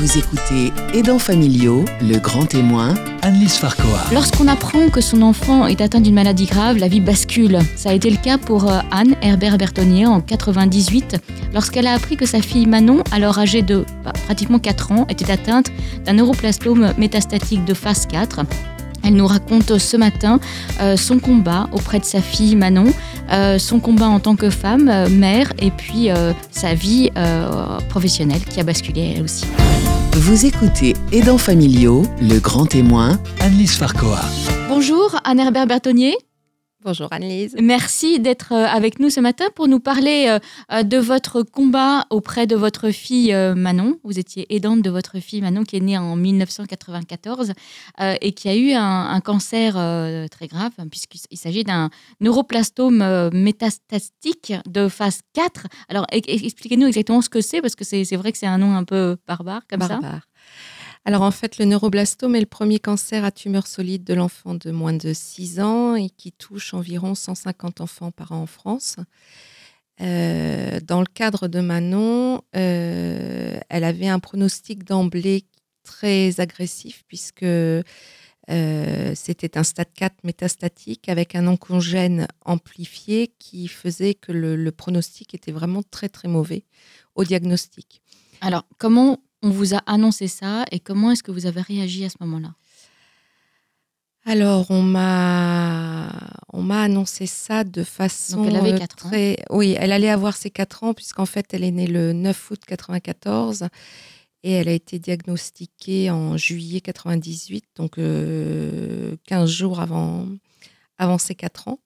Vous écoutez Aidants familiaux, le grand témoin, Annelise Farcoa. Lorsqu'on apprend que son enfant est atteint d'une maladie grave, la vie bascule. Ça a été le cas pour euh, Anne Herbert Bertonnier en 98, lorsqu'elle a appris que sa fille Manon, alors âgée de bah, pratiquement 4 ans, était atteinte d'un neuroplastome métastatique de phase 4. Elle nous raconte ce matin euh, son combat auprès de sa fille Manon, euh, son combat en tant que femme, euh, mère, et puis sa vie professionnelle qui a basculé elle aussi. Vous écoutez Aidants familiaux, le grand témoin, Annelise Farcoa. Bonjour Anne-Herbert Bertonnier. Bonjour Annelise. Merci d'être euh, avec nous ce matin pour nous parler euh, euh, de votre combat auprès de votre fille Manon. Vous étiez aidante de votre fille Manon qui est née en 1994 et qui a eu un, cancer très grave puisqu'il s'agit d'un neuroplastome métastatique de phase 4. Alors expliquez-nous exactement ce que c'est parce que c'est vrai que c'est un nom un peu barbare comme barbare. ça. Alors en fait, le neuroblastome est le premier cancer à tumeur solide de l'enfant de moins de 6 ans et qui touche environ 150 enfants par an en France. Euh, dans le cadre de Manon, euh, elle avait un pronostic d'emblée très agressif puisque euh, c'était un stade 4 métastatique avec un oncogène amplifié qui faisait que le, le pronostic était vraiment très très mauvais au diagnostic. Alors, comment on vous a annoncé ça et comment est-ce que vous avez réagi à ce moment-là? Alors, on m'a, on m'a annoncé ça de façon Donc elle avait 4 euh, très... Ans. Oui, elle allait avoir ses 4 ans, puisqu'en fait, elle est née le 9 août 94 et elle a été diagnostiquée en juillet 98, donc 15 euh, jours avant, avant ses 4 ans.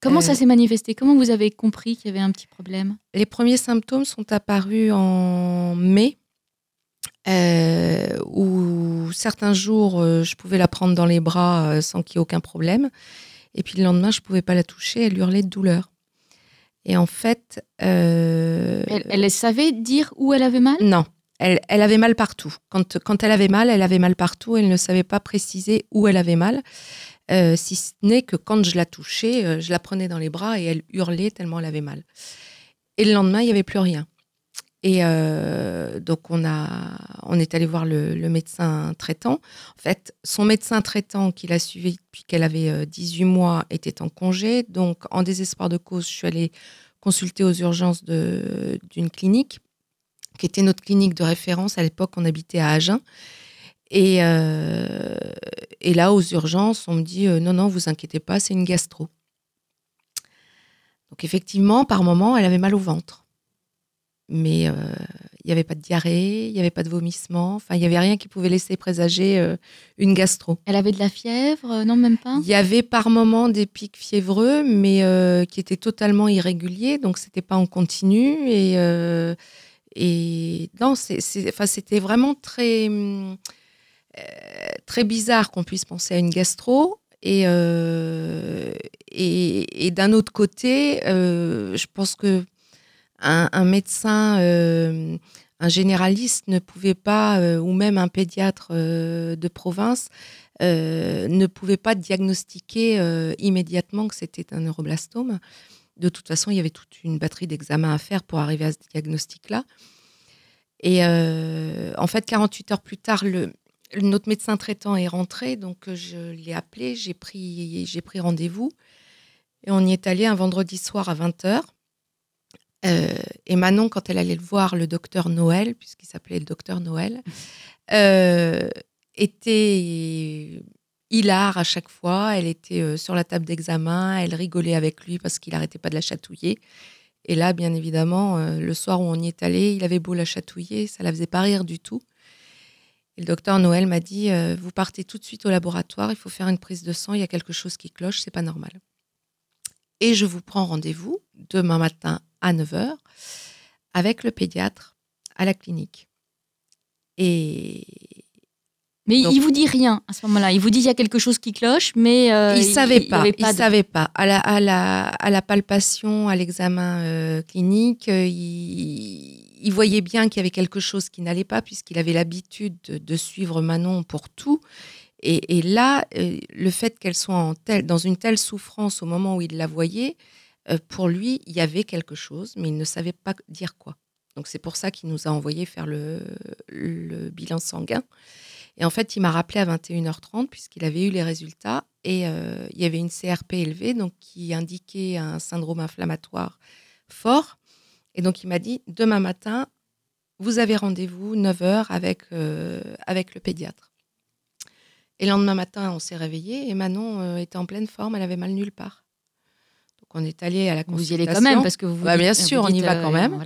Comment ça euh, s'est manifesté? Comment vous avez compris qu'il y avait un petit problème? Les premiers symptômes sont apparus en mai euh, où certains jours, euh, je pouvais la prendre dans les bras euh, sans qu'il y ait aucun problème. Et puis le lendemain, je ne pouvais pas la toucher, elle hurlait de douleur. Et en fait... Elle, savait dire où elle avait mal? Non, elle, elle, avait mal partout. Quand, quand elle avait mal, elle avait mal partout. Elle ne savait pas préciser où elle avait mal. si ce n'est que quand je la touchais, je la prenais dans les bras et elle hurlait tellement elle avait mal. Et le lendemain, il n'y avait plus rien. Et euh, donc, on, a, on est allé voir le, médecin traitant. En fait, son médecin traitant qui l'a suivi depuis qu'elle avait 18 euh, mois était en congé. Donc, en désespoir de cause, je suis allée consulter aux urgences d'une clinique qui était notre clinique de référence. À l'époque, on habitait à Agen. Et, euh, et là, aux urgences, on me dit non, non, vous inquiétez pas, c'est une gastro. Donc, effectivement, par moment, elle avait mal au ventre mais euh, il n'y avait pas de diarrhée, il n'y avait pas de vomissement, enfin il n'y avait rien qui pouvait laisser présager euh, une gastro. Elle avait de la fièvre, euh, non même pas? Il y avait par moments des pics fiévreux, mais qui étaient totalement irréguliers, donc c'était pas en continu et et non, c'était vraiment très très bizarre qu'on puisse penser à une gastro. Et, et, et d'un autre côté, je pense que un, médecin, euh, un généraliste ne pouvait pas, euh, ou même un pédiatre euh, de province, ne pouvait pas diagnostiquer immédiatement que c'était un neuroblastome. De toute façon, il y avait toute une batterie d'examens à faire pour arriver à ce diagnostic-là. Et en fait, 48 heures plus tard, notre médecin traitant est rentré, donc je l'ai appelé, j'ai pris, pris rendez-vous. Et on y est allé un vendredi soir à 20h. Euh, et Manon, quand elle allait le voir, le docteur Noël, puisqu'il s'appelait le docteur Noël, euh, était hilar à chaque fois. Elle était euh, sur la table d'examen, elle rigolait avec lui parce qu'il n'arrêtait pas de la chatouiller. Et là, bien évidemment, le soir où on y est allé, il avait beau la chatouiller, ça la faisait pas rire du tout. Et le docteur Noël m'a dit Vous partez tout de suite au laboratoire, il faut faire une prise de sang, il y a quelque chose qui cloche, c'est pas normal. Et je vous prends rendez-vous demain matin à 9h avec le pédiatre à la clinique. Et mais il vous dit rien à ce moment-là. Il vous dit qu'il y a quelque chose qui cloche, mais euh, il savait pas. Il, savait pas. À la, à la, à la palpation, à l'examen euh, clinique, euh, il, voyait bien qu'il y avait quelque chose qui n'allait pas puisqu'il avait l'habitude de, suivre Manon pour tout. Et, et là, le fait qu'elle soit en dans une telle souffrance au moment où il la voyait, euh, pour lui, il y avait quelque chose, mais il ne savait pas dire quoi. Donc c'est pour ça qu'il nous a envoyé faire le, bilan sanguin. Et en fait, il m'a rappelé à 21h30 puisqu'il avait eu les résultats et euh, il y avait une CRP élevée donc qui indiquait un syndrome inflammatoire fort. Et donc il m'a dit demain matin, vous avez rendez-vous 9h avec, euh, avec le pédiatre. Et le lendemain matin, on s'est réveillé et Manon était en pleine forme, elle avait mal nulle part. On est allé à la consultation. Vous y allez quand même parce que vous. Bah, bien sûr, on y va quand même.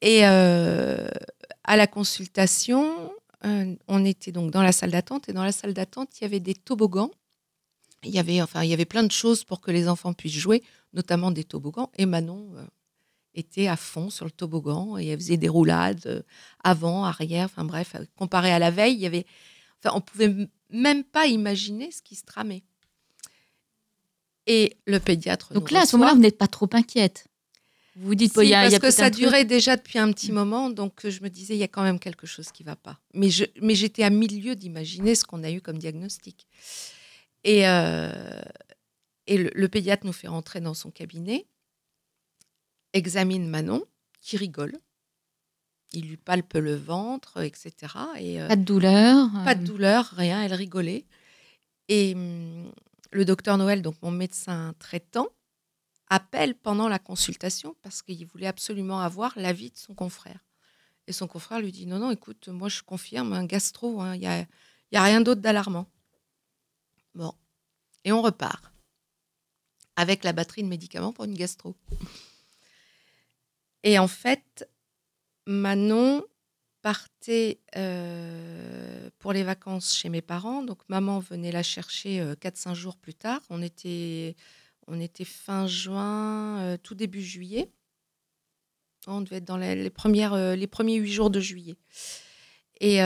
Et à la consultation, euh, on était donc dans la salle d'attente et dans la salle d'attente, il y avait des toboggans. Il y avait, enfin, il y avait plein de choses pour que les enfants puissent jouer, notamment des toboggans. Et Manon euh, était à fond sur le toboggan et elle faisait des roulades euh, avant, arrière. Enfin bref, comparé à la veille, il y avait, enfin, on pouvait même pas imaginer ce qui se tramait. Et le pédiatre. Donc là, à ce moment-là, vous n'êtes pas trop inquiète. Vous dites, si, parce que ça durait déjà depuis un petit moment, donc je me disais, il y a quand même quelque chose qui ne va pas. Mais, je, mais j'étais à milieu d'imaginer ce qu'on a eu comme diagnostic. Et, euh, et le, pédiatre nous fait rentrer dans son cabinet, examine Manon, qui rigole. Il lui palpe le ventre, etc. Et, euh, pas de douleur. Pas de euh. douleur, rien, elle rigolait. Et hum, le docteur Noël, donc mon médecin traitant, appelle pendant la consultation parce qu'il voulait absolument avoir l'avis de son confrère. Et son confrère lui dit non, non, écoute, moi je confirme un gastro, il hein, n'y a, y a rien d'autre d'alarmant. Bon, et on repart avec la batterie de médicaments pour une gastro. Et en fait, Manon partait euh, pour les vacances chez mes parents. Donc maman venait la chercher 4-5 euh, jours plus tard. On était on était fin juin, euh, tout début juillet. On devait être dans les, premières, les premiers huit jours de juillet. Et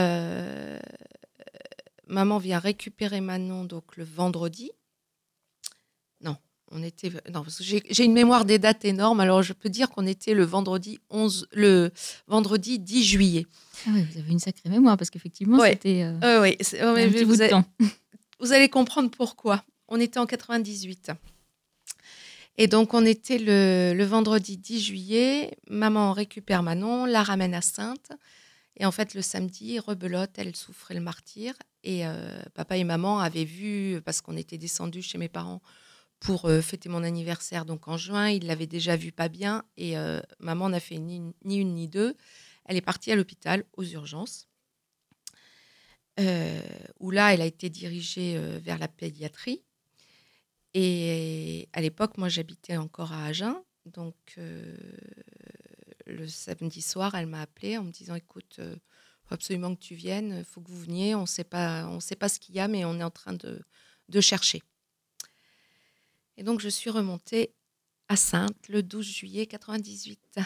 maman vient récupérer Manon donc le vendredi. On était non j'ai une mémoire des dates énorme. Alors je peux dire qu'on était le vendredi 11, le vendredi 10 juillet. Ah oui, vous avez une sacrée mémoire parce qu'effectivement c'était. oui, vous, allez, vous allez comprendre pourquoi. On était en 98. Et donc, on était le, vendredi 10 juillet. Maman récupère Manon, la ramène à Sainte. Et en fait, le samedi, rebelote, elle souffrait le martyr. Et euh, papa et maman avaient vu, parce qu'on était descendus chez mes parents pour euh, fêter mon anniversaire, donc en juin, ils l'avaient déjà vu pas bien. Et euh, maman n'a fait ni, une ni deux. Elle est partie à l'hôpital, aux urgences. où là, elle a été dirigée vers la pédiatrie. Et à l'époque, moi, j'habitais encore à Agen. Donc, euh, le samedi soir, elle m'a appelé en me disant Écoute, il euh, faut absolument que tu viennes, il faut que vous veniez. On sait pas, on sait pas ce qu'il y a, mais on est en train de, de chercher. Et donc, je suis remontée à Sainte le 12 juillet 98.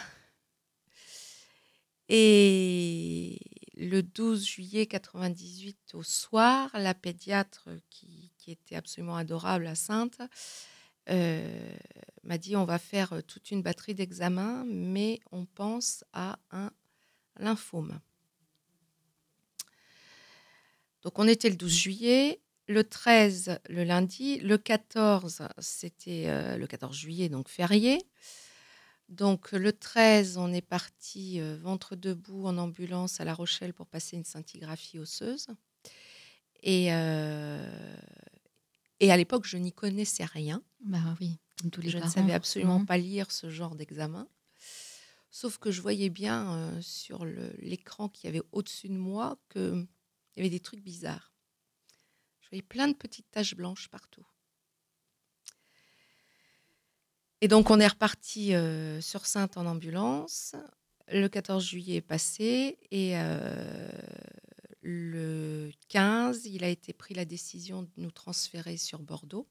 Et le 12 juillet 98 au soir, la pédiatre qui, était absolument adorable à Sainte euh, m'a dit on va faire toute une batterie d'examens, mais on pense à un lymphome. Donc on était le 12 juillet, le 13 le lundi, le 14 c'était euh, le 14 juillet donc férié. Donc le 13, on est parti euh, ventre debout en ambulance à La Rochelle pour passer une scintigraphie osseuse. Et, euh, et à l'époque, je n'y connaissais rien. Bah oui, comme tous les Je ne savais absolument mmh. pas lire ce genre d'examen. Sauf que je voyais bien euh, sur l'écran qui y avait au-dessus de moi qu'il y avait des trucs bizarres. Plein de petites taches blanches partout. Et donc, on est reparti euh, sur Sainte en ambulance. Le 14 juillet est passé et euh, le 15, il a été pris la décision de nous transférer sur Bordeaux.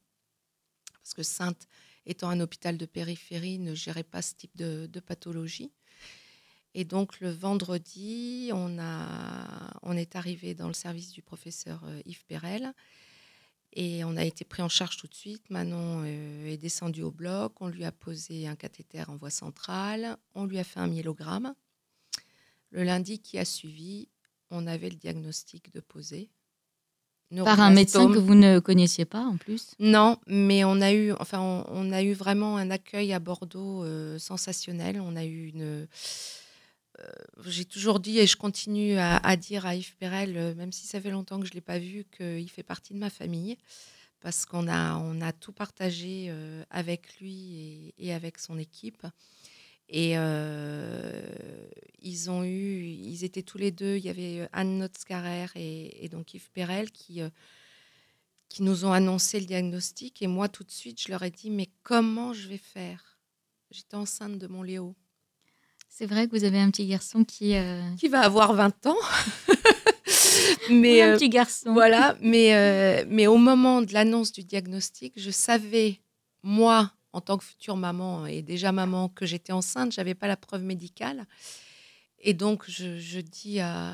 Parce que Sainte, étant un hôpital de périphérie, ne gérait pas ce type de pathologie. Et donc, le vendredi, on, a, on est arrivé dans le service du professeur euh, Yves Perel. Et on a été pris en charge tout de suite. Manon euh, est descendue au bloc. On lui a posé un cathéter en voie centrale. On lui a fait un myélogramme. Le lundi qui a suivi, on avait le diagnostic de poser. Par un médecin que vous ne connaissiez pas en plus? Non, mais on a eu, enfin, on, a eu vraiment un accueil à Bordeaux euh, sensationnel. On a eu une, j'ai toujours dit et je continue à, dire à Yves Perel, même si ça fait longtemps que je ne l'ai pas vu, qu'il fait partie de ma famille parce qu'on a, on a tout partagé avec lui et, avec son équipe. Et ils ont eu, ils étaient tous les deux, il y avait Anne Notzkarer et, et donc Yves Perel qui, qui nous ont annoncé le diagnostic. Et moi, tout de suite, je leur ai dit, mais comment je vais faire? J'étais enceinte de mon Léo. C'est vrai que vous avez un petit garçon qui... Qui va avoir 20 ans. mais un petit garçon. Voilà, mais, mais au moment de l'annonce du diagnostic, je savais, moi, en tant que future maman et déjà maman, que j'étais enceinte, j'avais pas la preuve médicale. Et donc, je, dis à,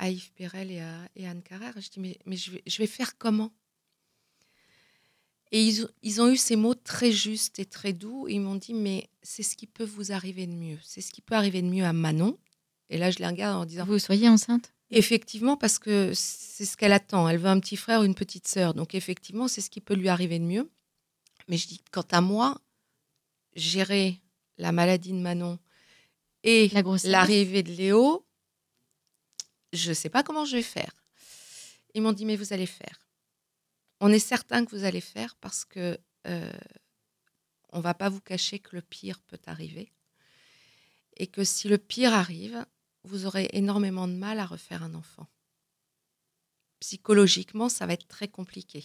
Yves Perel et à et Anne Carrère, je dis, mais, mais je, vais, je vais faire comment? Et ils, ils, ont eu ces mots très justes et très doux. ils m'ont dit, mais c'est ce qui peut vous arriver de mieux. C'est ce qui peut arriver de mieux à Manon. Et là, je les regarde en disant... Vous soyez enceinte? Effectivement, parce que c'est ce qu'elle attend. Elle veut un petit frère ou une petite sœur. Donc, effectivement, c'est ce qui peut lui arriver de mieux. Mais je dis, quant à moi, gérer la maladie de Manon et l'arrivée de Léo, je ne sais pas comment je vais faire. Ils m'ont dit, mais vous allez faire. On est certain que vous allez faire parce que euh, on va pas vous cacher que le pire peut arriver. Et que si le pire arrive, vous aurez énormément de mal à refaire un enfant. Psychologiquement, ça va être très compliqué.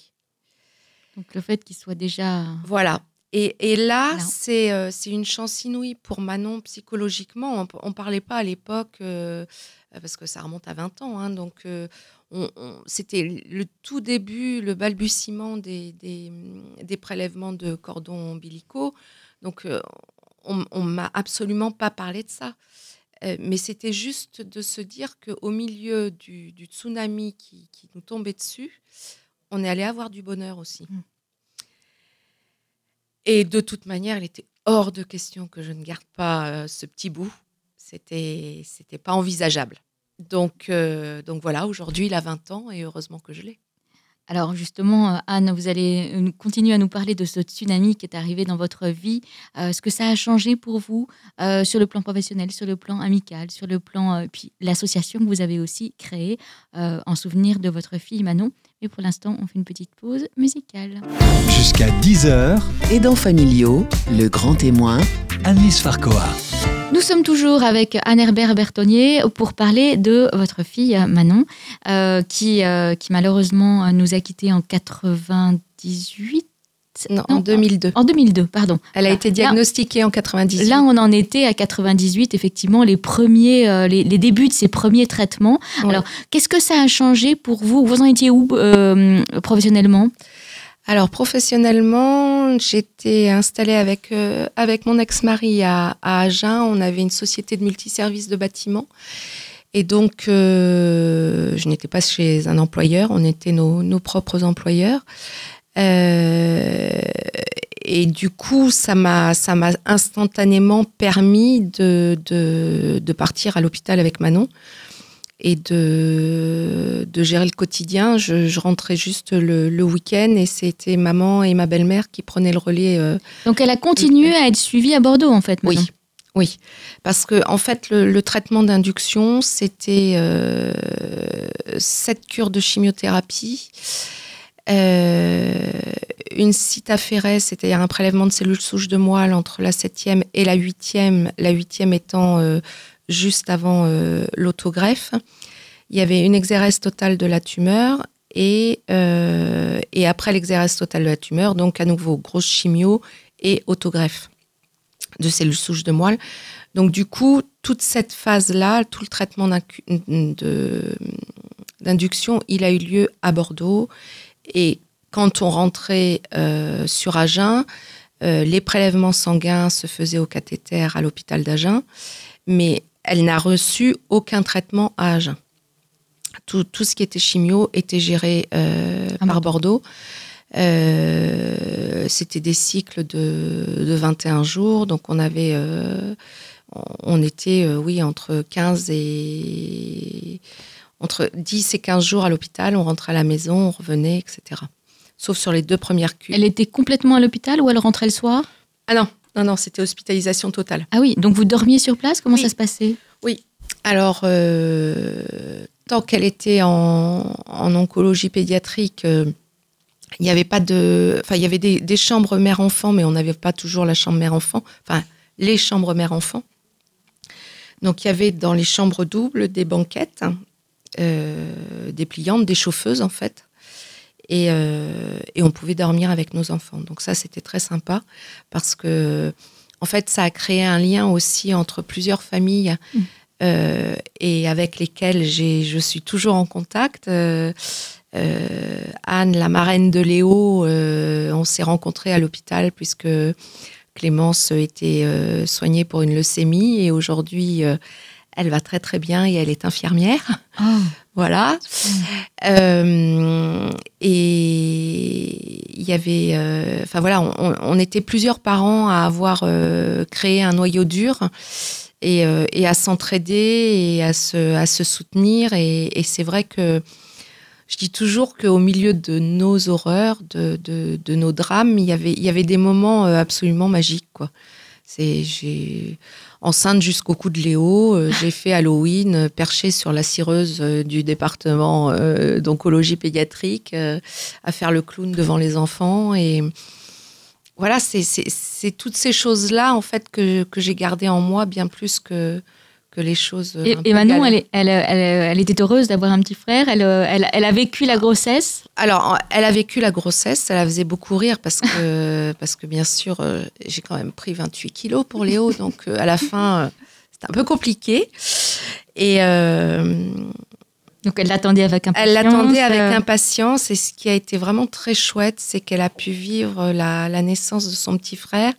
Donc le fait qu'il soit déjà... Voilà. Et, là, euh, c'est une chance inouïe pour Manon psychologiquement. On ne parlait pas à l'époque, euh, parce que ça remonte à 20 ans, hein, donc euh, c'était le tout début, le balbutiement des, des, prélèvements de cordons ombilicaux. Donc on ne m'a absolument pas parlé de ça. mais c'était juste de se dire qu'au milieu du, tsunami qui, qui, nous tombait dessus, on est allé avoir du bonheur aussi. Mmh. Et de toute manière, il était hors de question que je ne garde pas euh, ce petit bout. C'était, c'était pas envisageable. Donc, euh, donc voilà, aujourd'hui, il a 20 ans et heureusement que je l'ai. Alors justement, euh, Anne, vous allez continuer à nous parler de ce tsunami qui est arrivé dans votre vie. ce que ça a changé pour vous sur le plan professionnel, sur le plan amical, sur le plan puis l'association que vous avez aussi créée en souvenir de votre fille Manon? Mais pour l'instant, on fait une petite pause musicale. Jusqu'à 10h. Aidants familiaux, le grand témoin. Annelise Farcoa. Nous sommes toujours avec Anne-Herbert Bertonnier pour parler de votre fille Manon, euh, qui, euh, qui malheureusement nous a quittés en 98 non, en 2002. En 2002, pardon. Elle a été diagnostiquée en 98. Là, on en était à 98, effectivement, les premiers, euh, les, débuts de ces premiers traitements. Alors, qu'est-ce que ça a changé pour vous? Vous en étiez où euh, professionnellement? Alors professionnellement, j'étais installée avec euh, avec mon ex-mari à, Agen. On avait une société de multiservices de bâtiments. Et donc, je n'étais pas chez un employeur, on était nos, nos propres employeurs. Euh, et du coup, ça m'a, ça m'a instantanément permis de, de partir à l'hôpital avec Manon et de, de gérer le quotidien. Je, je rentrais juste le, le, week-end et c'était maman et ma belle-mère qui prenaient le relais. Euh, Donc elle a continué à être suivie à Bordeaux en fait. Oui, oui, parce que en fait le, le traitement d'induction c'était euh, sept cures de chimiothérapie. Euh, une cytaphérèse, c'est-à-dire un prélèvement de cellules souches de moelle entre la septième et la huitième, la huitième étant juste avant euh, l'autogreffe. Il y avait une exérèse totale de la tumeur et, et après l'exérèse totale de la tumeur, donc à nouveau grosse chimio et autogreffe de cellules souches de moelle. Donc du coup, toute cette phase-là, tout le traitement d'induction, il a eu lieu à Bordeaux et quand on rentrait euh, sur Agen, euh, les prélèvements sanguins se faisaient au cathéter à l'hôpital d'Agen, mais elle n'a reçu aucun traitement à Agen. Tout, tout, ce qui était chimio était géré euh, par Bordeaux. C'était des cycles de, de, 21 jours, donc on avait, on était, oui, entre 15 et entre 10 et 15 jours à l'hôpital, on rentrait à la maison, on revenait, etc. Sauf sur les deux premières cures. Elle était complètement à l'hôpital ou elle rentrait le soir? Ah non, non, non, c'était hospitalisation totale. Ah oui, donc vous dormiez sur place Comment Oui. ça se passait? Alors, euh, tant qu'elle était en, en oncologie pédiatrique, euh, il n'y avait pas de. Enfin, il y avait des, des chambres mère-enfant, mais on n'avait pas toujours la chambre mère-enfant. Enfin, les chambres mère-enfant. Donc, il y avait dans les chambres doubles des banquettes, euh, des pliantes, des chauffeuses, en fait. Et, euh, et on pouvait dormir avec nos enfants. Donc, ça, c'était très sympa parce que, en fait, ça a créé un lien aussi entre plusieurs familles Mm. euh, et avec lesquelles je suis toujours en contact. Euh, Anne, la marraine de Léo, on s'est rencontrés à l'hôpital puisque Clémence était soignée pour une leucémie et aujourd'hui, elle va très très bien et elle est infirmière. Oh, Voilà. Euh, et il y avait, euh, enfin voilà, on, était plusieurs parents à avoir euh, créé un noyau dur et, et à s'entraider et à se, à se soutenir. Et, et c'est vrai que je dis toujours qu'au milieu de nos horreurs, de, de, de nos drames, il y avait, il y avait des moments absolument magiques, quoi. C'est, j'ai, enceinte jusqu'au cou de Léo, euh, j'ai fait Halloween euh, perché sur la cireuse euh, du département d'oncologie pédiatrique, à faire le clown devant les enfants. Et voilà, c'est toutes ces choses-là, en fait, que, que j'ai gardées en moi bien plus que, que les choses. euh, Et, Manon, elle, elle, elle, elle était heureuse d'avoir un petit frère. Elle, euh, a vécu la grossesse. Alors, elle a vécu la grossesse, ça la faisait beaucoup rire parce que, parce que bien sûr, euh, j'ai quand même pris 28 kilos pour Léo, donc à la fin, c'était un peu compliqué. Et euh, Donc elle l'attendait avec impatience. elle l'attendait avec impatience. Et ce qui a été vraiment très chouette, c'est qu'elle a pu vivre la, la naissance de son petit frère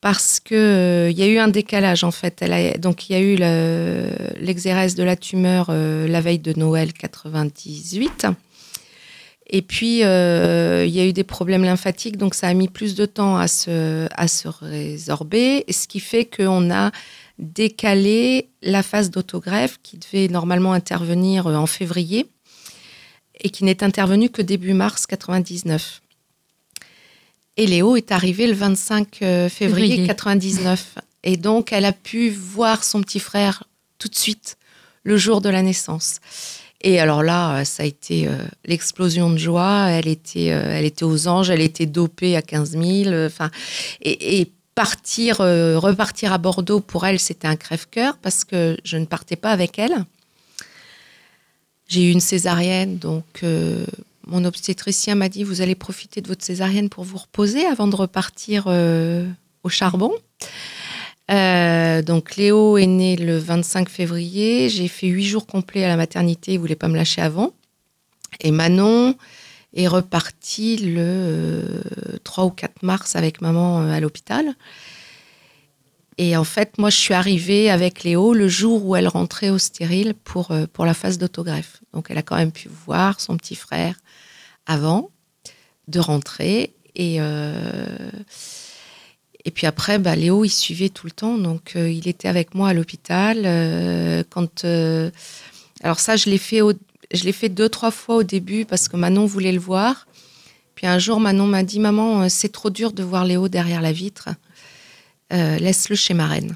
parce que euh, y a eu un décalage en fait. Donc il y a eu le- l'exérèse de la tumeur euh, la veille de Noël 98. Et puis, euh, il y a eu des problèmes lymphatiques, donc ça a mis plus de temps à se, à se résorber, ce qui fait qu'on a décalé la phase d'autogreffe qui devait normalement intervenir en février et qui n'est intervenue que début mars 99. Et Léo est arrivé le 25 euh, février Février. 99. Et donc, elle a pu voir son petit frère tout de suite, le jour de la naissance. Et alors là, euh, ça a été euh, l'explosion de joie. Elle était, euh, elle était aux anges, elle était dopée à 15 000. euh, Enfin, et, et partir, repartir à Bordeaux pour elle, c'était un crève-cœur parce que je ne partais pas avec elle. J'ai eu une césarienne, donc mon obstétricien m'a dit vous allez profiter de votre césarienne pour vous reposer avant de repartir euh, au charbon. Euh, donc Léo est né le 25 février. J'ai fait huit jours complets à la maternité. Il voulait pas me lâcher avant. Et Manon est repartie le euh, 3 ou 4 mars avec maman euh, à l'hôpital. Et en fait, moi, je suis arrivée avec Léo le jour où elle rentrait au stérile pour, euh, pour la phase d'autogreffe. Donc, elle a quand même pu voir son petit frère avant de rentrer. Et, euh, et puis après, bah, Léo, il suivait tout le temps. Donc, euh, il était avec moi à l'hôpital. quand, alors ça, je l'ai fait, je l'ai fait deux, trois fois au début parce que Manon voulait le voir. Puis un jour, Manon m'a dit, maman, c'est trop dur de voir Léo derrière la vitre. Euh, laisse-le chez ma reine.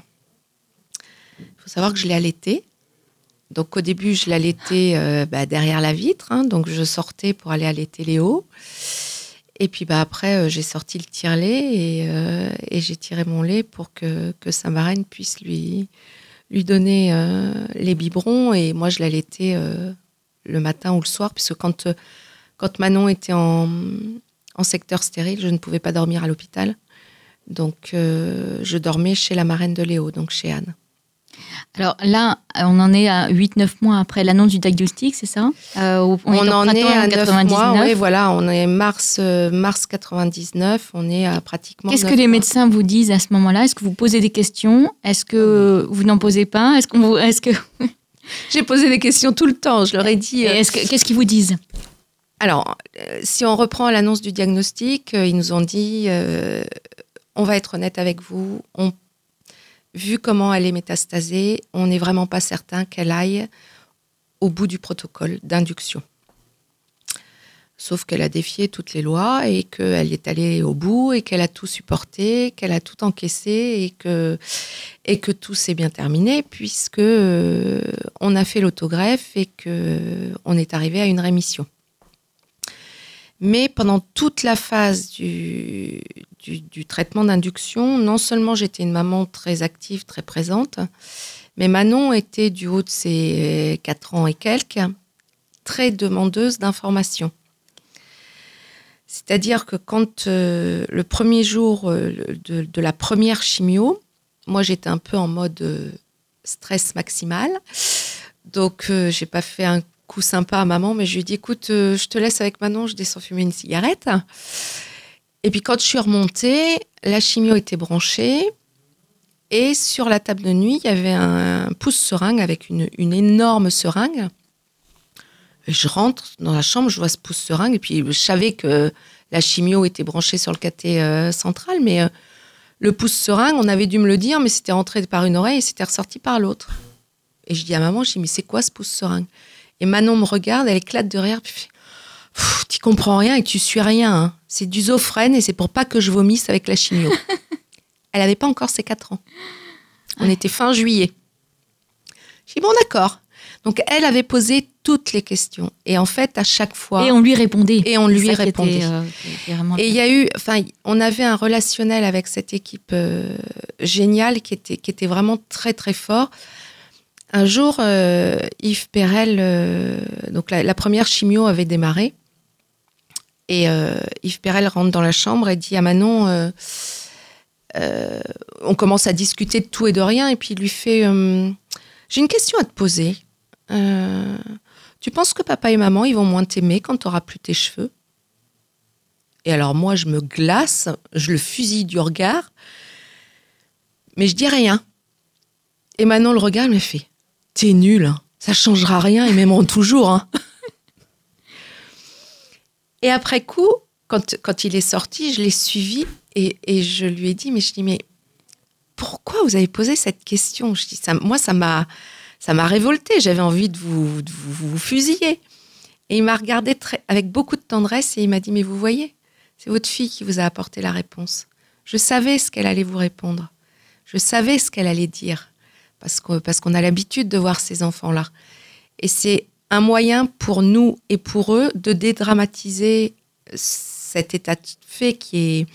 Il faut savoir que je l'ai allaité. Donc au début, je l'allaitais euh, bah, derrière la vitre. hein. donc je sortais pour aller allaiter Léo. Et puis bah, après, euh, j'ai sorti le tire-lait et, j'ai tiré mon lait pour que, que sa marraine puisse lui, lui donner les biberons. Et moi, je l'allaitais le matin ou le soir, puisque quand, quand Manon était en secteur stérile, je ne pouvais pas dormir à l'hôpital. Donc, euh, je dormais chez la marraine de Léo, donc chez Anne. Alors là, on en est à 8-9 mois après l'annonce du diagnostic, c'est ça? Euh, On, est en est à 9 mois, 99. oui, voilà, on est mars, euh, mars 99, on est à pratiquement. Qu'est-ce que les mois. médecins vous disent à ce moment-là? Est-ce que vous posez des questions? Est-ce que vous n'en posez pas? Est-ce qu'on vous, est-ce que, J'ai posé des questions tout le temps, je leur ai dit. euh, qu'est-ce qu'ils vous disent? Alors, si on reprend l'annonce du diagnostic, ils nous ont dit on va être honnête avec vous, vu comment elle est métastasée, on n'est vraiment pas certain qu'elle aille au bout du protocole d'induction. Sauf qu'elle a défié toutes les lois et qu'elle est allée au bout et qu'elle a tout supporté, qu'elle a tout encaissé et que, et que tout s'est bien terminé puisque euh, on a fait l'autogreffe et qu'on est arrivé à une rémission. Mais pendant toute la phase du, du, traitement d'induction, non seulement j'étais une maman très active, très présente, mais Manon était du haut de ses 4 ans et quelques, très demandeuse d'informations. C'est-à-dire que quand euh, le premier jour euh, de, la première chimio, moi j'étais un peu en mode euh, stress maximal. Donc j'ai pas fait un coup sympa à maman, mais je lui ai dit écoute, je te laisse avec Manon, je descends fumer une cigarette. Et puis quand je suis remontée, la chimio était branchée. Et sur la table de nuit, il y avait un pouce seringue avec une, énorme seringue je rentre dans la chambre, je vois ce pouce seringue, et puis je savais que la chimio était branchée sur le caté euh, central, mais euh, le pouce seringue, on avait dû me le dire, mais c'était rentré par une oreille et c'était ressorti par l'autre. Et je dis à maman, je dis, mais c'est quoi ce pouce seringue? Et Manon me regarde, elle éclate de rire, puis tu comprends rien et tu suis rien. Hein. C'est du zophrène et c'est pour pas que je vomisse avec la chimio. elle avait pas encore ses 4 ans. On était fin juillet. Je dis, bon, d'accord. Donc, elle avait posé toutes les questions. Et en fait, à chaque fois. Et on lui répondait. Et on lui répondait. Euh, et il y a eu. Enfin, on avait un relationnel avec cette équipe euh, géniale qui était, qui était vraiment très, très fort. Un jour, euh, Yves Perel, donc la, première chimio avait démarré. Et Yves Perel rentre dans la chambre et dit à Manon on commence à discuter de tout et de rien. Et puis il lui fait J'ai une question à te poser. Euh, tu penses que papa et maman, ils vont moins t'aimer quand tu n'auras plus tes cheveux? Et alors moi, je me glace, je le fusille du regard, mais je dis rien. Et Manon le regarde, me fait T'es nul, hein. ça changera rien, ils m'aimeront toujours. Hein. et après coup, quand, quand il est sorti, je l'ai suivi et, et, je lui ai dit, mais je dis, mais pourquoi vous avez posé cette question? Moi, ça m'a ça m'a révolté. J'avais envie de vous, vous, fusiller. Et il m'a regardé avec beaucoup de tendresse et il m'a dit Mais vous voyez, c'est votre fille qui vous a apporté la réponse. Je savais ce qu'elle allait vous répondre. Je savais ce qu'elle allait dire. Parce qu'on parce qu'on a l'habitude de voir ces enfants-là. Et c'est un moyen pour nous et pour eux de dédramatiser cet état de fait qui est,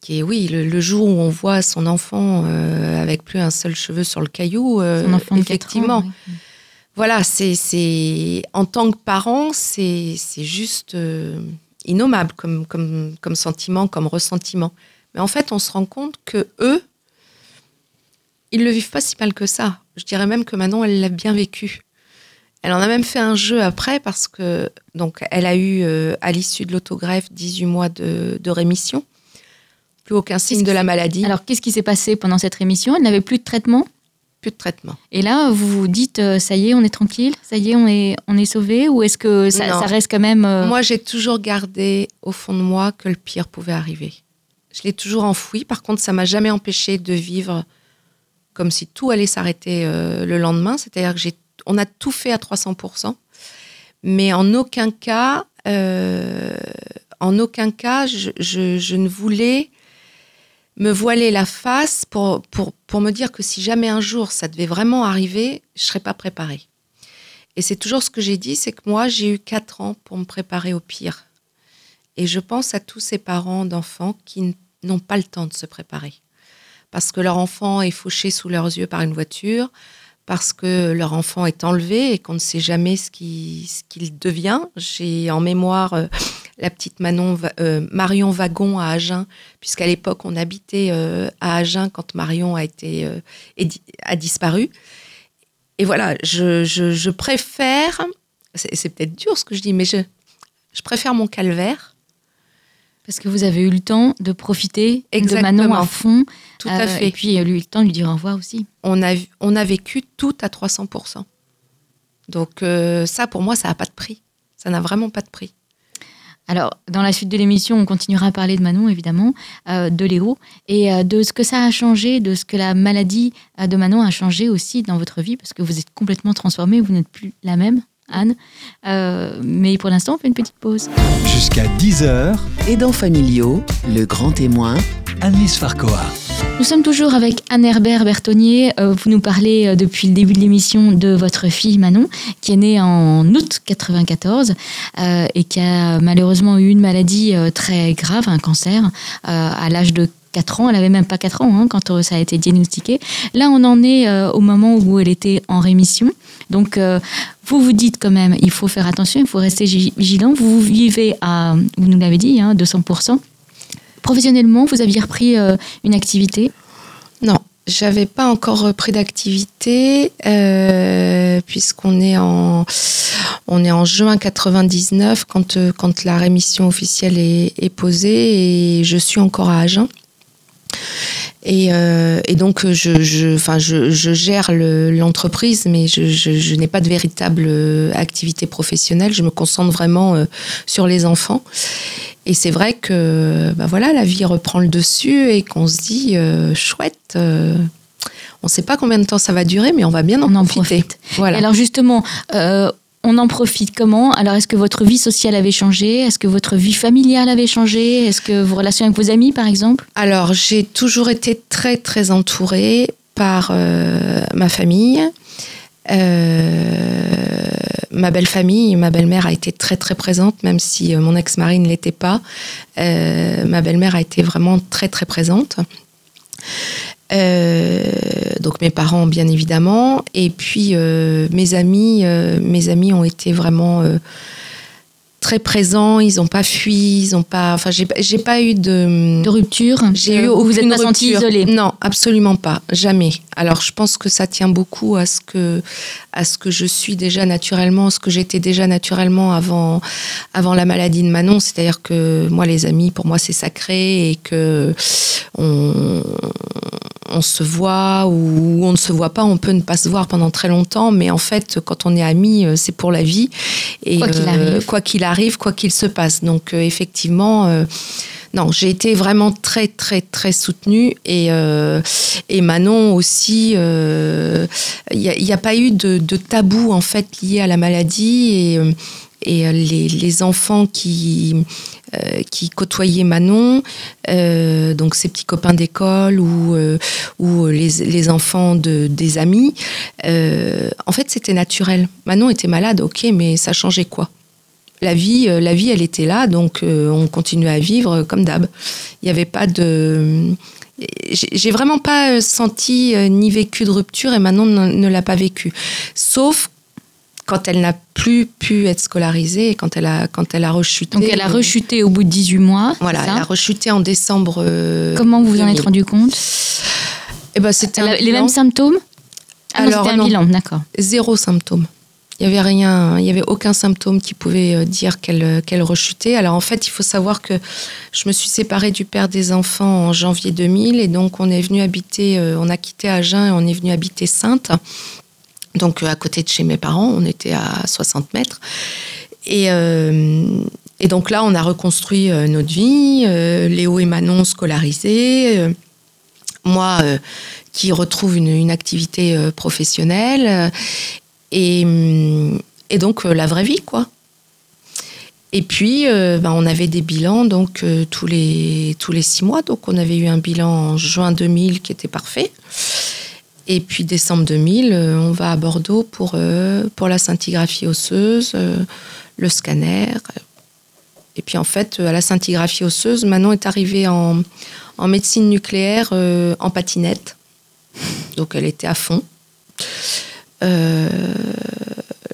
qui est oui, le, jour où on voit son enfant euh, avec plus un seul cheveu sur le caillou, euh, effectivement. Voilà, c'est en tant que parent, c'est juste euh, innommable comme, comme, comme sentiment, comme ressentiment. Mais en fait, on se rend compte que eux, ils le vivent pas si mal que ça. Je dirais même que Manon, elle l'a bien vécu. Elle en a même fait un jeu après parce que donc elle a eu à l'issue de l'autogreffe 18 mois de, de rémission aucun signe de la maladie. Alors, qu'est-ce qui s'est passé pendant cette rémission? Elle n'avait plus de traitement? Plus de traitement. Et là, vous vous dites, euh, ça y est, on est tranquille? Ça y est, on est, on est sauvé? Ou est-ce que ça, reste quand même... Euh, moi, j'ai toujours gardé au fond de moi que le pire pouvait arriver. Je l'ai toujours enfoui. Par contre, ça m'a jamais empêché de vivre comme si tout allait s'arrêter euh, le lendemain. C'est-à-dire que j'ai, on a tout fait à 300%. Mais en aucun cas, en aucun cas, je, je ne voulais me voiler la face pour, pour, pour me dire que si jamais un jour ça devait vraiment arriver, je serais pas préparée. Et c'est toujours ce que j'ai dit, c'est que moi, j'ai eu quatre ans pour me préparer au pire. Et je pense à tous ces parents d'enfants qui n'ont pas le temps de se préparer. Parce que leur enfant est fauché sous leurs yeux par une voiture, parce que leur enfant est enlevé et qu'on ne sait jamais ce qu'il devient. J'ai en mémoire euh, la petite Manon, euh, Marion Wagon à Agen, puisqu'à l'époque on habitait euh, à Agen quand Marion a été a disparu. Et voilà, je, préfère, c'est peut-être dur ce que je dis, mais je, je préfère mon calvaire. Parce que vous avez eu le temps de profiter de Manon à fond. Tout à fait. Et puis, eu le temps de lui dire au revoir aussi. On a, on a vécu tout à 300%. Donc, ça, pour moi, ça n'a pas de prix. Ça n'a vraiment pas de prix. Alors, dans la suite de l'émission, on continuera à parler de Manon, évidemment, euh, de Léo, et euh, de ce que ça a changé, de ce que la maladie euh, de Manon a changé aussi dans votre vie, parce que vous êtes complètement transformée, vous n'êtes plus la même Anne. Euh, mais pour l'instant, on fait une petite pause. Jusqu'à 10h, Aidants familiaux, le grand témoin, Annelise Farcoa. Nous sommes toujours avec Anne Herbert Bertonnier. Euh, Vous nous parlez euh, depuis le début de l'émission de votre fille Manon, qui est née en août 94 euh, et qui a malheureusement eu une maladie très grave, un cancer, euh, à l'âge de 4 ans. Elle avait même pas 4 ans hein, quand euh, ça a été diagnostiqué. Là, on en est euh, au moment où elle était en rémission. Donc, euh, vous vous dites quand même, il faut faire attention, il faut rester gi- vigilant. Vous vivez à, vous nous l'avez dit, hein, 200%. Professionnellement, vous aviez repris une activité? Non, j'avais pas encore repris d'activité puisqu'on est en on est en juin 99 quand quand la rémission officielle est, est posée et je suis encore à Agen. Et, euh, et donc je, je, enfin je, je gère le- l'entreprise, mais je, n'ai pas de véritable euh, activité professionnelle. Je me concentre vraiment euh, sur les enfants. Et c'est vrai que bah voilà, la vie reprend le dessus et qu'on se dit euh, chouette. euh, on ne sait pas combien de temps ça va durer, mais on va bien en On en profiter. profite. Voilà. Et alors justement, euh, on en profite comment? Alors est-ce que votre vie sociale avait changé? Est-ce que votre vie familiale avait changé? Est-ce que vos relations avec vos amis, par exemple? Alors, j'ai toujours été très, très entourée par euh, ma famille. Euh, ma belle famille, ma belle-mère a été très, très présente, même si euh, mon ex-mari ne l'était pas. Ma belle-mère a été vraiment très, très présente. Euh, donc mes parents bien évidemment. Et puis euh, mes amis euh, mes amis ont été vraiment très présents ils n'ont pas fui ils ont pas enfin j'ai j'ai pas eu de De rupture j'ai eu ou vous êtes pas senti isolée Non, absolument pas, jamais. Alors je pense que ça tient beaucoup à ce que à ce que je suis déjà naturellement, ce que j'étais déjà naturellement avant avant la maladie de Manon. C'est-à-dire que moi les amis, pour moi c'est sacré et que on on se voit ou on ne se voit pas, on peut ne pas se voir pendant très longtemps, mais en fait, quand on est amis, euh, c'est pour la vie. Et Quoi qu'il euh, arrive. quoi qu'il arrive, quoi qu'il se passe. Donc euh, effectivement, euh, non, j'ai été vraiment très très très soutenue et euh, et Manon aussi. Il n'y a, pas eu de, tabou en fait lié à la maladie et et les, les enfants qui euh, qui côtoyaient Manon, donc ses petits copains d'école ou ou les, les enfants de des amis, en fait c'était naturel. Manon était malade, ok, mais ça changeait quoi? La vie, euh, la vie, elle était là, donc euh, on continuait à vivre comme d'hab. Il n'y avait pas de. J'ai vraiment pas euh, senti ni vécu de rupture et Manon ne, l'a pas vécu. Sauf quand elle n'a plus pu être scolarisée et quand elle a, quand elle a rechuté. Donc elle a rechuté au bout de 18 mois. Voilà, elle a rechuté en décembre. Comment vous vous en 2000. êtes rendu compte? Eh ben, c'était Les bilan. mêmes symptômes? Ah Alors, un non. bilan, d'accord. zéro symptôme. Il y avait rien, il y avait aucun symptôme qui pouvait euh, dire qu'elle euh, qu'elle rechutait. Alors en fait, il faut savoir que je me suis séparée du père des enfants en janvier 2000 et donc on est venu habiter, euh, on a quitté Agen et on est venu habiter Sainte. Donc à côté de chez mes parents, on était à 60 mètres. Et, et donc là, on a reconstruit notre vie. Léo et Manon scolarisés. moi qui retrouve une, activité professionnelle. Euh, et, donc euh, la vraie vie, quoi. Et puis, euh, ben, on avait des bilans donc tous les tous les six mois. Donc, on avait eu un bilan en juin 2000 qui était parfait. Et puis décembre 2000, euh, on va à Bordeaux pour pour la scintigraphie osseuse, le scanner. Et puis en fait, à la scintigraphie osseuse, Manon est arrivée en, en médecine nucléaire en patinette. Donc elle était à fond. Euh,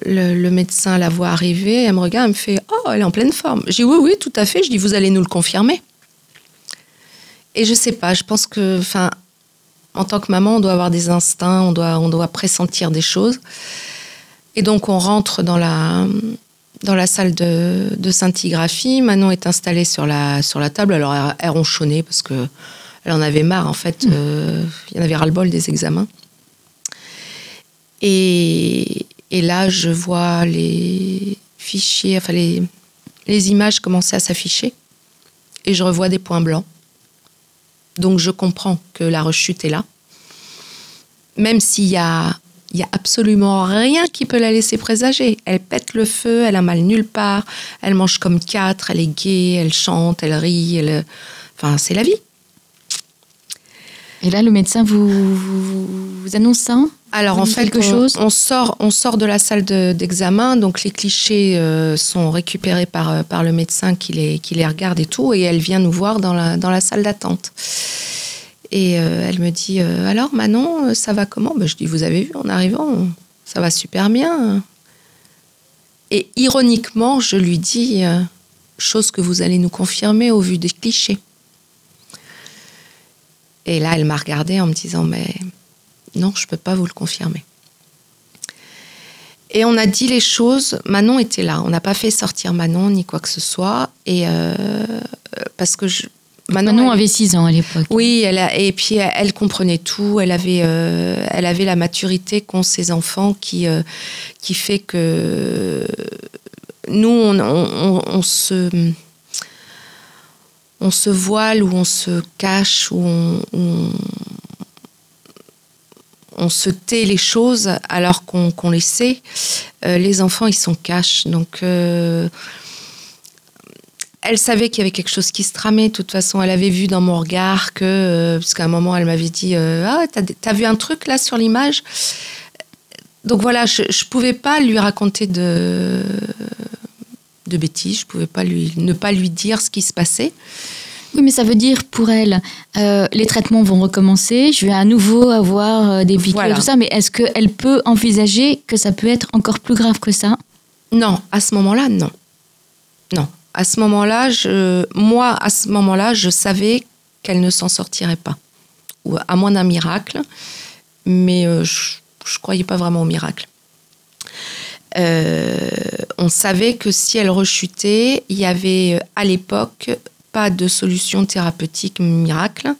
le, le médecin la voit arriver, elle me regarde, elle me fait Oh, elle est en pleine forme. J'ai dit Oui, oui, tout à fait. Je dis Vous allez nous le confirmer. Et je sais pas, je pense que, enfin, en tant que maman, on doit avoir des instincts, on doit, on doit pressentir des choses. Et donc, on rentre dans la, dans la salle de, de scintigraphie. Manon est installée sur la, sur la table. Alors, elle, elle ronchonnait parce que elle en avait marre, en fait. Euh, il y en avait ras-le-bol des examens. Et, là, je vois les fichiers, enfin, les, images commencer à s'afficher. Et je revois des points blancs. Donc, je comprends que la rechute est là. Même s'il y a absolument rien qui peut la laisser présager. Elle pète le feu, elle a mal nulle part, elle mange comme quatre, elle est gaie, elle chante, elle rit, elle... enfin c'est la vie. Et là, le médecin vous, vous, vous annonce ça Alors en fait, quelque on, chose on sort, on sort de la salle de- d'examen, donc les clichés euh, sont récupérés par, euh, par le médecin qui les, qui les regarde et tout, et elle vient nous voir dans la, dans la salle d'attente. Et euh, elle me dit euh, Alors Manon, ça va comment? Ben, Je dis Vous avez vu en arrivant, ça va super bien. Et ironiquement, je lui dis Chose que vous allez nous confirmer au vu des clichés. Et là, elle m'a regardée en me disant Mais non, je ne peux pas vous le confirmer. Et on a dit les choses. Manon était là. On n'a pas fait sortir Manon ni quoi que ce soit. Et euh, parce que je, Manon elle- avait 6 ans à l'époque. oui, elle a- et puis elle, elle comprenait tout. Elle avait, euh, elle avait la maturité qu'ont ses enfants qui, euh, qui fait que nous, on, on- on- on se, on se voile ou on se cache ou on, se tait les choses alors qu'on les sait. Euh, les enfants, ils sont cash. Donc, euh, elle savait qu'il y avait quelque chose qui se tramait. De toute façon, elle avait vu dans mon regard que, euh, puisqu'à un moment, elle m'avait dit euh, Ah, t'as vu un truc là sur l'image? Donc voilà, je ne pouvais pas lui raconter de, de bêtises. Je pouvais pas lui, ne pas lui dire ce qui se passait. Oui, mais ça veut dire pour elle, euh, les traitements vont recommencer, je vais à nouveau avoir euh, des piqûres Voilà. et tout ça, mais est-ce qu'elle peut envisager que ça peut être encore plus grave que ça? Non, à ce moment-là, non. Non. À ce moment-là, je, moi, à ce moment-là, je savais qu'elle ne s'en sortirait pas. Ou à moins d'un miracle. Mais euh, je ne croyais pas vraiment au miracle. Euh, on savait que si elle rechutait, il y avait euh, à l'époque pas de solution thérapeutique miracle.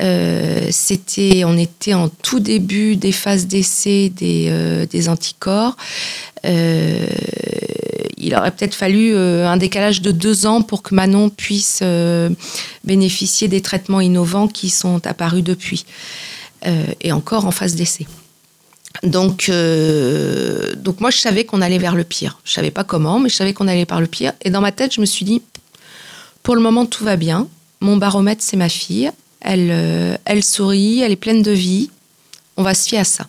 Euh, c'était, on était en tout début des phases d'essai des, anticorps. Il aurait peut-être fallu un décalage de deux ans pour que Manon puisse bénéficier des traitements innovants qui sont apparus depuis, et encore en phase d'essai. Donc, euh, donc moi, je savais qu'on allait vers le pire. Je savais pas comment, mais je savais qu'on allait vers le pire. Et dans ma tête, je me suis dit, pour le moment, tout va bien. Mon baromètre, c'est ma fille. Elle, euh, elle sourit, elle est pleine de vie. On va se fier à ça.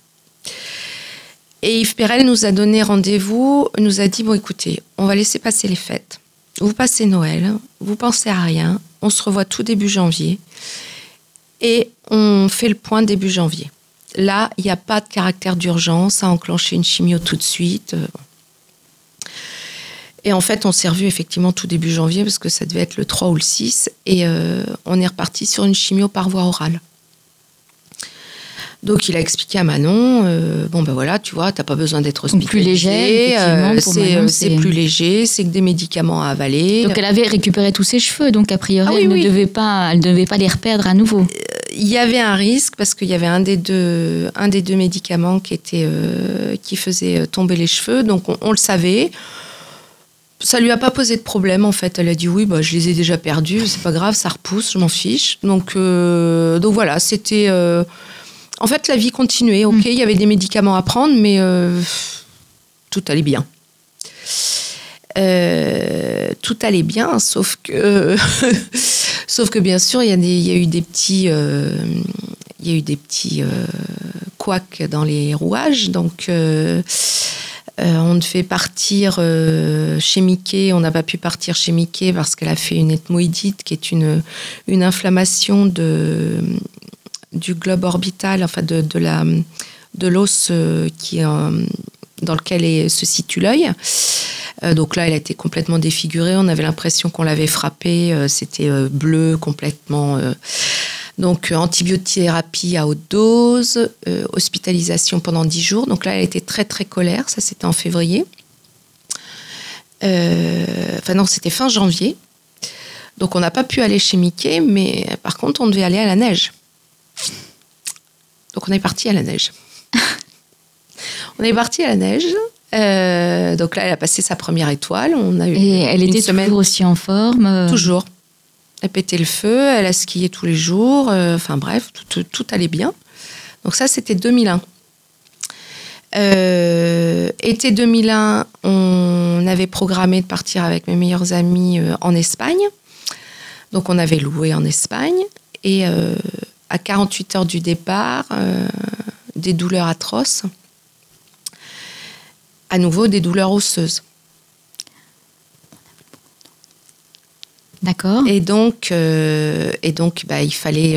Et Yves Perel nous a donné rendez-vous, nous a dit, bon écoutez, on va laisser passer les fêtes. Vous passez Noël, vous pensez à rien, on se revoit tout début janvier. Et on fait le point début janvier. Là, il n'y a pas de caractère d'urgence à enclencher une chimio tout de suite. Euh, Et en fait, on s'est revu effectivement tout début janvier parce que ça devait être le 3 ou le 6. Et euh, on est reparti sur une chimio par voie orale. Donc il a expliqué à Manon, euh, bon ben voilà, tu vois, t'as pas besoin d'être Donc, plus hospitalisé, léger, euh, c'est euh, c'est- plus léger, c'est que des médicaments à avaler. Donc elle avait récupéré tous ses cheveux, donc a priori Ah oui, elle, oui. ne devait pas, elle devait pas les reperdre à nouveau. il y avait un risque parce qu'il y avait un des deux, un des deux médicaments qui, était, euh, qui faisait tomber les cheveux. Donc on, on le savait. Ça lui a pas posé de problème en fait. Elle a dit oui, bah, je les ai déjà perdus, c'est pas grave, ça repousse, je m'en fiche. Donc, euh, donc voilà, c'était. euh, en fait, la vie continuait. Ok, il y avait des médicaments à prendre, mais euh, tout allait bien. Euh, tout allait bien, sauf que, sauf que bien sûr, il y, a y eu des petits, euh, il y a eu des petits euh, couacs dans les rouages. Donc, on devait partir chez Mickey. On n'a pas pu partir chez Mickey parce qu'elle a fait une ethmoïdite, qui est une, une inflammation de, du globe orbital, enfin de, de la de l'os euh, qui est, euh, dans lequel est- se situe l'œil. Euh, donc là, elle a été complètement défigurée. On avait l'impression qu'on l'avait frappée. C'était bleu complètement. Donc antibiothérapie à haute dose, hospitalisation pendant 10 jours. Donc là, elle était très très colère. Ça, c'était en février. Enfin non, c'était fin janvier. Donc on n'a pas pu aller chez Mickey, mais par contre, on devait aller à la neige. Donc on est parti à la neige. on est parti à la neige. Euh, donc là, elle a passé sa première étoile. On a eu Et elle était semaine toujours aussi en forme. euh, Toujours. Elle pétait le feu, elle a skié tous les jours. euh, Enfin bref, tout, tout- tout allait bien. Donc ça, c'était 2001. Euh, été 2001, on avait programmé de partir avec mes meilleurs amis en Espagne. Donc on avait loué en Espagne. Et à 48 heures du départ, des douleurs atroces. À nouveau, des douleurs osseuses. D'accord. Et donc, et donc bah, il, fallait,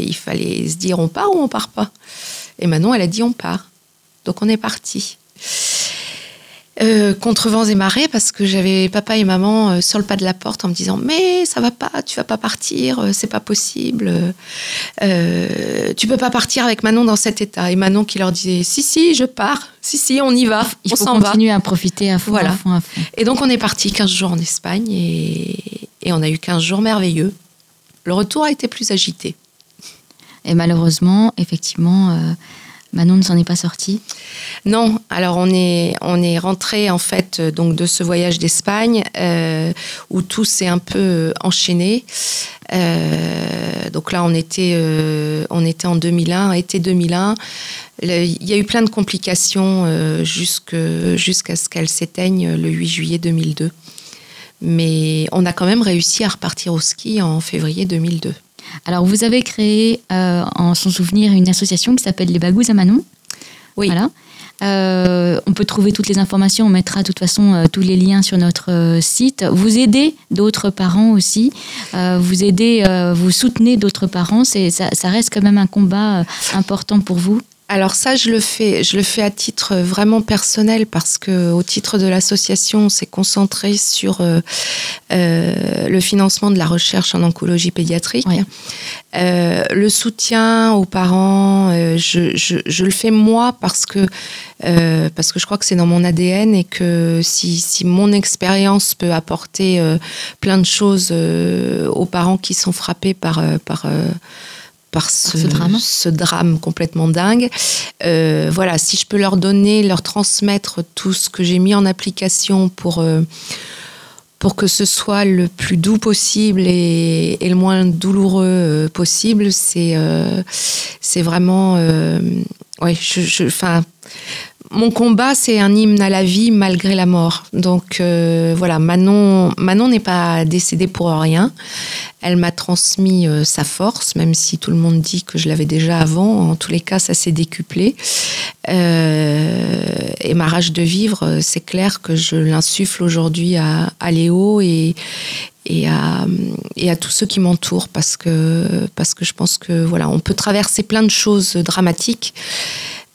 il fallait se dire on part ou on part pas? Et Manon, elle a dit on part. Donc on est parti. Euh, contre vents et marées parce que j'avais papa et maman euh, sur le pas de la porte en me disant mais ça va pas tu vas pas partir euh, c'est pas possible tu peux pas partir avec Manon dans cet état et Manon qui leur disait si si je pars si si on y va il on faut continuer à profiter à fond, voilà. à fond, à fond. et donc on est parti 15 jours en Espagne et, et on a eu 15 jours merveilleux le retour a été plus agité et malheureusement effectivement Manon ne s'en est pas sortie Non, alors on est, on est rentré en fait euh, donc de ce voyage d'Espagne euh, où tout s'est un peu euh, enchaîné. Donc là on était, on était en 2001, été 2001. il y a eu plein de complications jusqu'à ce qu'elle s'éteigne le 8 juillet 2002. Mais on a quand même réussi à repartir au ski en février 2002. Alors, vous avez créé euh, en son souvenir une association qui s'appelle Les Bagous à Manon. Oui. Voilà. Euh, on peut trouver toutes les informations, on mettra de toute façon euh, tous les liens sur notre euh, site. Vous aidez d'autres parents aussi, vous aidez, vous soutenez d'autres parents, c'est, ça, ça, reste quand même un combat important pour vous alors ça, je le fais, je le fais à titre vraiment personnel parce que au titre de l'association, on s'est concentré sur euh, euh, le financement de la recherche en oncologie pédiatrique. Oui. Euh, le soutien aux parents, je, je, je, le fais moi parce que parce que je crois que c'est dans mon ADN et que si, si mon expérience peut apporter plein de choses aux parents qui sont frappés par par par ce, ce, drame. ce, drame. complètement dingue. Euh, voilà, si je peux leur donner, leur transmettre tout ce que j'ai mis en application pour, euh, pour que ce soit le plus doux possible et, et le moins douloureux euh, possible, c'est c'est vraiment... ouais, je, je, mon combat, c'est un hymne à la vie malgré la mort. Donc euh, voilà, Manon, Manon n'est pas décédée pour rien. Elle m'a transmis euh, sa force, même si tout le monde dit que je l'avais déjà avant. En tous les cas, ça s'est décuplé. Euh, et ma rage de vivre, c'est clair que je l'insuffle aujourd'hui à, à, Léo et, à, et à tous ceux qui m'entourent parce que, parce que je pense que voilà, on peut traverser plein de choses dramatiques.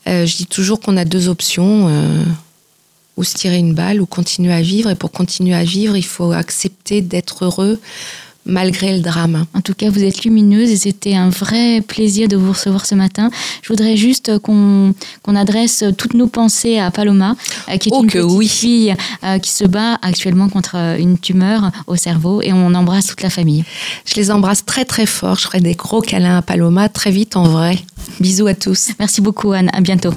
Euh, je dis toujours qu'on a deux options, euh, ou se tirer une balle, ou continuer à vivre. Et pour continuer à vivre, il faut accepter d'être heureux malgré le drame. En tout cas, vous êtes lumineuse et c'était un vrai plaisir de vous recevoir ce matin. Je voudrais juste qu'on qu adresse toutes nos pensées à Paloma, euh, qui est oh une petite oui. fille euh, qui se bat actuellement contre une tumeur au cerveau et on embrasse toute la famille. Je les embrasse très très fort. Je ferai des gros câlins à Paloma très vite en vrai. Bisous à tous. Merci beaucoup Anne. À bientôt.